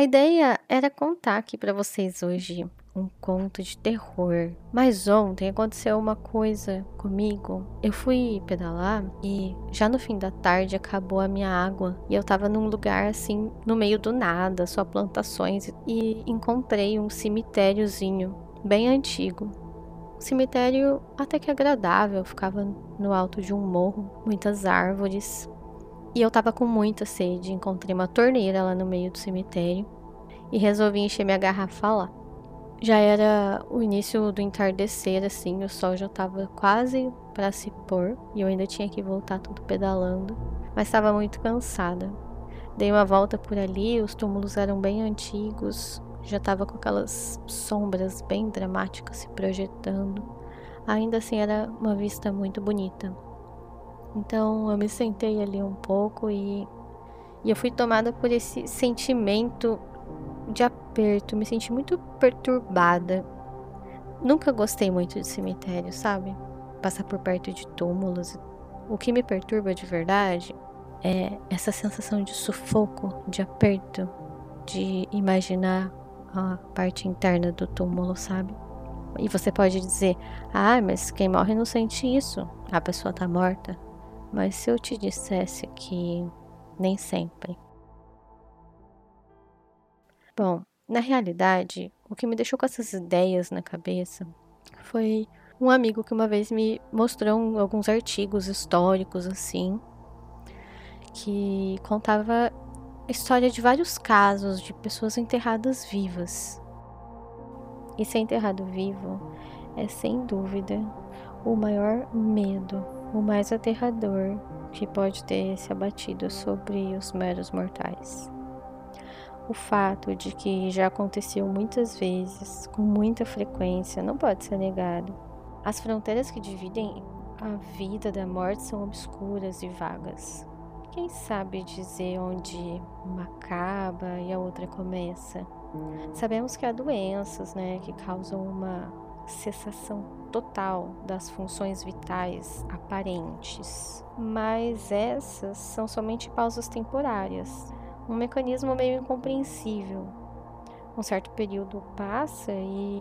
A ideia era contar aqui para vocês hoje um conto de terror. Mas ontem aconteceu uma coisa comigo. Eu fui pedalar e já no fim da tarde acabou a minha água e eu tava num lugar assim no meio do nada, só plantações e encontrei um cemitériozinho bem antigo. Um cemitério até que agradável, ficava no alto de um morro, muitas árvores. E eu tava com muita sede, encontrei uma torneira lá no meio do cemitério e resolvi encher minha garrafa lá. Já era o início do entardecer, assim, o sol já estava quase para se pôr e eu ainda tinha que voltar tudo pedalando, mas estava muito cansada. Dei uma volta por ali, os túmulos eram bem antigos, já estava com aquelas sombras bem dramáticas se projetando. Ainda assim, era uma vista muito bonita. Então, eu me sentei ali um pouco e, e eu fui tomada por esse sentimento de aperto, me senti muito perturbada. Nunca gostei muito de cemitério, sabe? Passar por perto de túmulos. O que me perturba de verdade é essa sensação de sufoco, de aperto, de imaginar a parte interna do túmulo, sabe? E você pode dizer: "Ah, mas quem morre não sente isso. A pessoa tá morta". Mas se eu te dissesse que nem sempre. Bom, na realidade, o que me deixou com essas ideias na cabeça foi um amigo que uma vez me mostrou alguns artigos históricos assim, que contava a história de vários casos de pessoas enterradas vivas. E ser enterrado vivo é sem dúvida o maior medo, o mais aterrador que pode ter se abatido sobre os meros mortais o fato de que já aconteceu muitas vezes, com muita frequência, não pode ser negado. As fronteiras que dividem a vida da morte são obscuras e vagas. Quem sabe dizer onde uma acaba e a outra começa? Sabemos que há doenças, né, que causam uma cessação total das funções vitais aparentes, mas essas são somente pausas temporárias um mecanismo meio incompreensível. Um certo período passa e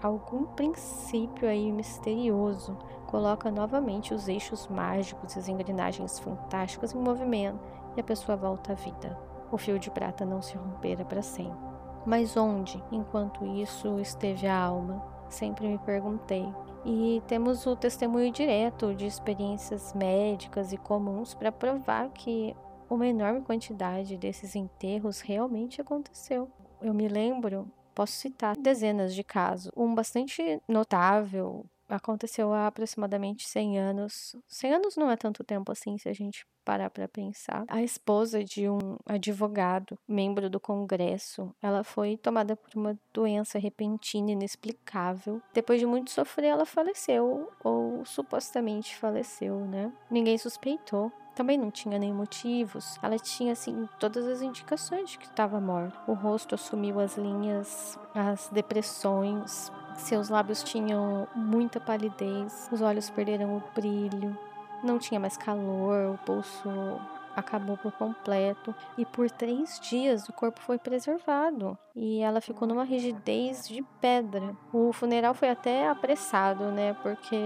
algum princípio aí misterioso coloca novamente os eixos mágicos e as engrenagens fantásticas em movimento e a pessoa volta à vida. O fio de prata não se rompera para sempre. Mas onde, enquanto isso, esteve a alma? Sempre me perguntei. E temos o testemunho direto de experiências médicas e comuns para provar que uma enorme quantidade desses enterros realmente aconteceu. Eu me lembro, posso citar dezenas de casos. Um bastante notável aconteceu há aproximadamente 100 anos. 100 anos não é tanto tempo assim se a gente parar para pensar. A esposa de um advogado, membro do Congresso, ela foi tomada por uma doença repentina inexplicável. Depois de muito sofrer, ela faleceu ou supostamente faleceu, né? Ninguém suspeitou também não tinha nem motivos. Ela tinha, assim, todas as indicações de que estava morta. O rosto assumiu as linhas, as depressões. Seus lábios tinham muita palidez. Os olhos perderam o brilho. Não tinha mais calor. O pulso acabou por completo e por três dias o corpo foi preservado e ela ficou numa rigidez de pedra. O funeral foi até apressado, né? Porque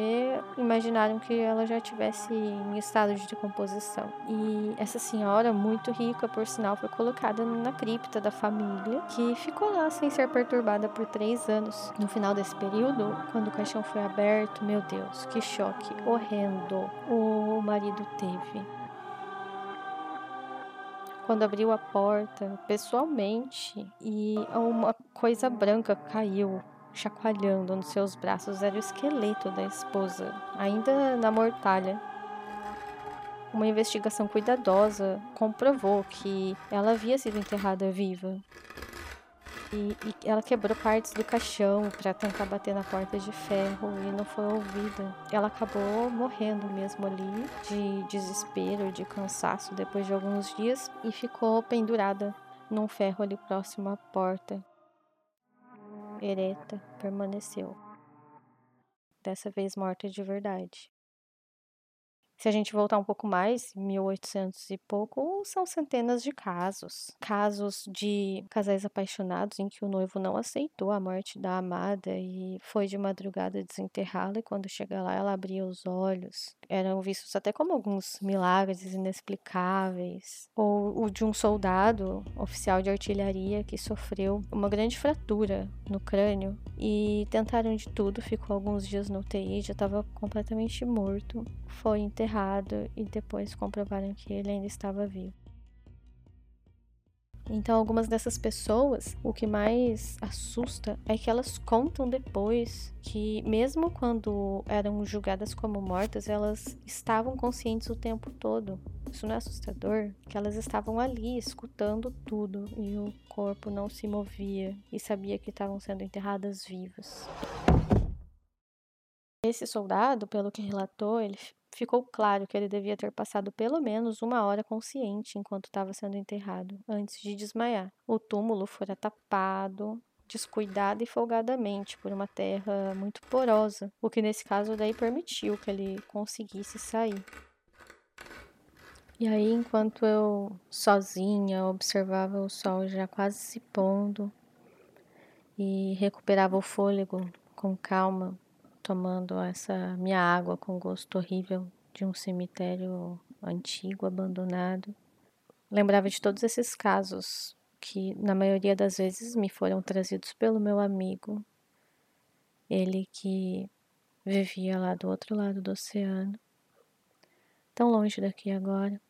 imaginaram que ela já tivesse em estado de decomposição. E essa senhora, muito rica, por sinal, foi colocada na cripta da família, que ficou lá sem ser perturbada por três anos. No final desse período, quando o caixão foi aberto, meu Deus, que choque horrendo o marido teve quando abriu a porta pessoalmente e uma coisa branca caiu, chacoalhando nos seus braços. Era o esqueleto da esposa, ainda na mortalha. Uma investigação cuidadosa comprovou que ela havia sido enterrada viva. E, e ela quebrou partes do caixão para tentar bater na porta de ferro e não foi ouvida. Ela acabou morrendo mesmo ali, de desespero, de cansaço depois de alguns dias e ficou pendurada num ferro ali próximo à porta. Ereta permaneceu. Dessa vez morta de verdade. Se a gente voltar um pouco mais, 1800 e pouco, são centenas de casos. Casos de casais apaixonados em que o noivo não aceitou a morte da amada e foi de madrugada desenterrá-la e quando chega lá ela abria os olhos. Eram vistos até como alguns milagres inexplicáveis. Ou o de um soldado, oficial de artilharia, que sofreu uma grande fratura no crânio e tentaram de tudo, ficou alguns dias no UTI, já estava completamente morto. Foi enterrado e depois comprovaram que ele ainda estava vivo. Então, algumas dessas pessoas, o que mais assusta é que elas contam depois que, mesmo quando eram julgadas como mortas, elas estavam conscientes o tempo todo. Isso não é assustador? Que elas estavam ali escutando tudo e o corpo não se movia e sabia que estavam sendo enterradas vivas. Esse soldado, pelo que relatou, ele ficou claro que ele devia ter passado pelo menos uma hora consciente enquanto estava sendo enterrado, antes de desmaiar. O túmulo fora tapado, descuidada e folgadamente por uma terra muito porosa, o que nesse caso daí permitiu que ele conseguisse sair. E aí, enquanto eu sozinha observava o sol já quase se pondo e recuperava o fôlego com calma, tomando essa minha água com gosto horrível de um cemitério antigo, abandonado. Lembrava de todos esses casos que, na maioria das vezes, me foram trazidos pelo meu amigo, ele que vivia lá do outro lado do oceano, tão longe daqui agora.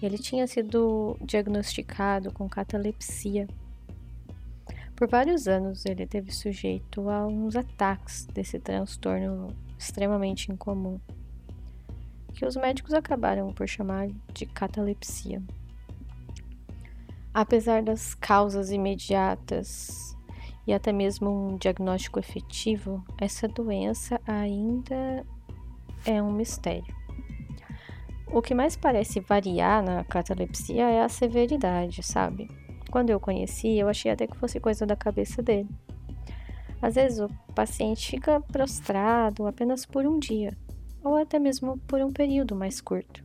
Ele tinha sido diagnosticado com catalepsia por vários anos ele teve sujeito a uns ataques desse transtorno extremamente incomum, que os médicos acabaram por chamar de catalepsia. Apesar das causas imediatas e até mesmo um diagnóstico efetivo, essa doença ainda é um mistério. O que mais parece variar na catalepsia é a severidade, sabe? Quando eu conheci, eu achei até que fosse coisa da cabeça dele. Às vezes o paciente fica prostrado apenas por um dia, ou até mesmo por um período mais curto,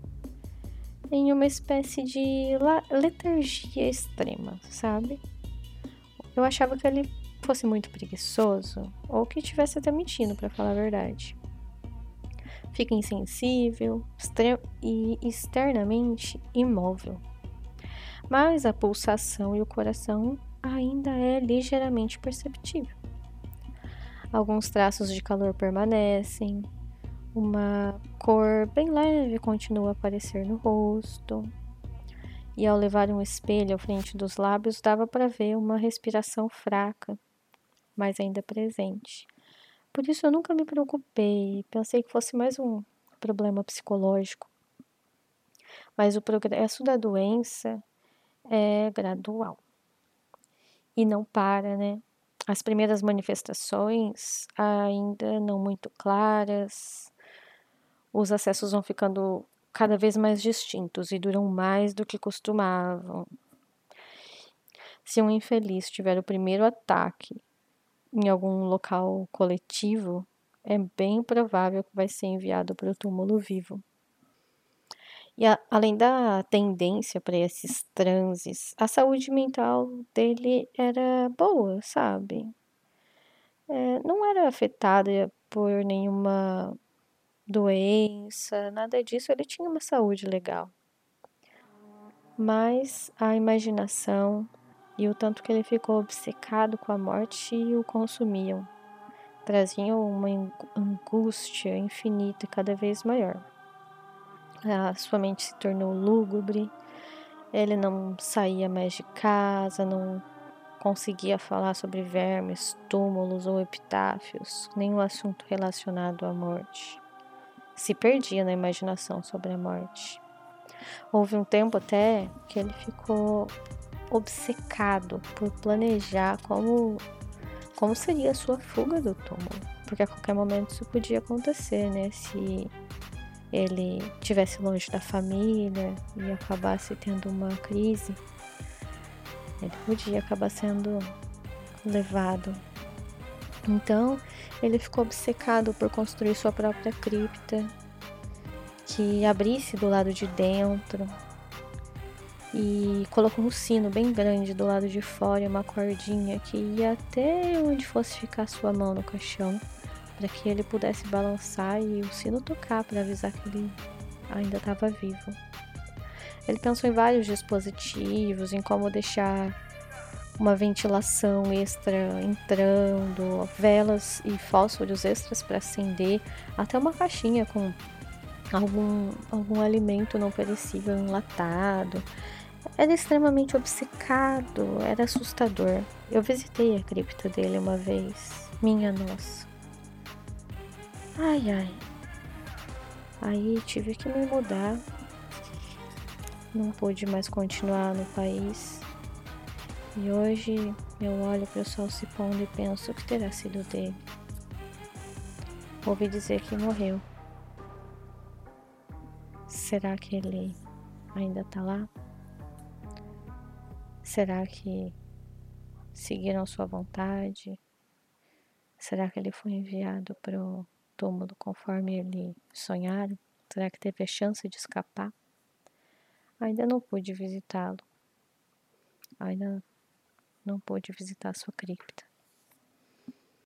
em uma espécie de letargia extrema, sabe? Eu achava que ele fosse muito preguiçoso, ou que estivesse até mentindo, para falar a verdade. Fica insensível e externamente imóvel mas a pulsação e o coração ainda é ligeiramente perceptível. Alguns traços de calor permanecem, uma cor bem leve continua a aparecer no rosto. E ao levar um espelho à frente dos lábios, dava para ver uma respiração fraca, mas ainda presente. Por isso eu nunca me preocupei, pensei que fosse mais um problema psicológico. Mas o progresso da doença é gradual e não para, né? As primeiras manifestações ainda não muito claras, os acessos vão ficando cada vez mais distintos e duram mais do que costumavam. Se um infeliz tiver o primeiro ataque em algum local coletivo, é bem provável que vai ser enviado para o túmulo vivo. E a, além da tendência para esses transes, a saúde mental dele era boa, sabe? É, não era afetada por nenhuma doença, nada disso, ele tinha uma saúde legal. Mas a imaginação e o tanto que ele ficou obcecado com a morte o consumiam, traziam uma angústia infinita cada vez maior a sua mente se tornou lúgubre, ele não saía mais de casa, não conseguia falar sobre vermes, túmulos ou epitáfios, nenhum assunto relacionado à morte. Se perdia na imaginação sobre a morte. Houve um tempo até que ele ficou obcecado por planejar como como seria a sua fuga do túmulo, porque a qualquer momento isso podia acontecer, né? Se ele tivesse longe da família e acabasse tendo uma crise, ele podia acabar sendo levado. Então, ele ficou obcecado por construir sua própria cripta que abrisse do lado de dentro e colocou um sino bem grande do lado de fora e uma cordinha que ia até onde fosse ficar sua mão no caixão para que ele pudesse balançar e o sino tocar para avisar que ele ainda estava vivo. Ele pensou em vários dispositivos, em como deixar uma ventilação extra entrando, velas e fósforos extras para acender, até uma caixinha com algum, algum alimento não perecível enlatado. Era extremamente obcecado, era assustador. Eu visitei a cripta dele uma vez. Minha nossa. Ai, ai. Aí tive que me mudar. Não pude mais continuar no país. E hoje eu olho para o sol se pondo e penso que terá sido dele. Ouvi dizer que morreu. Será que ele ainda está lá? Será que seguiram sua vontade? Será que ele foi enviado para o túmulo conforme ele sonharam? Será que teve a chance de escapar? Ainda não pude visitá-lo. Ainda não pude visitar sua cripta.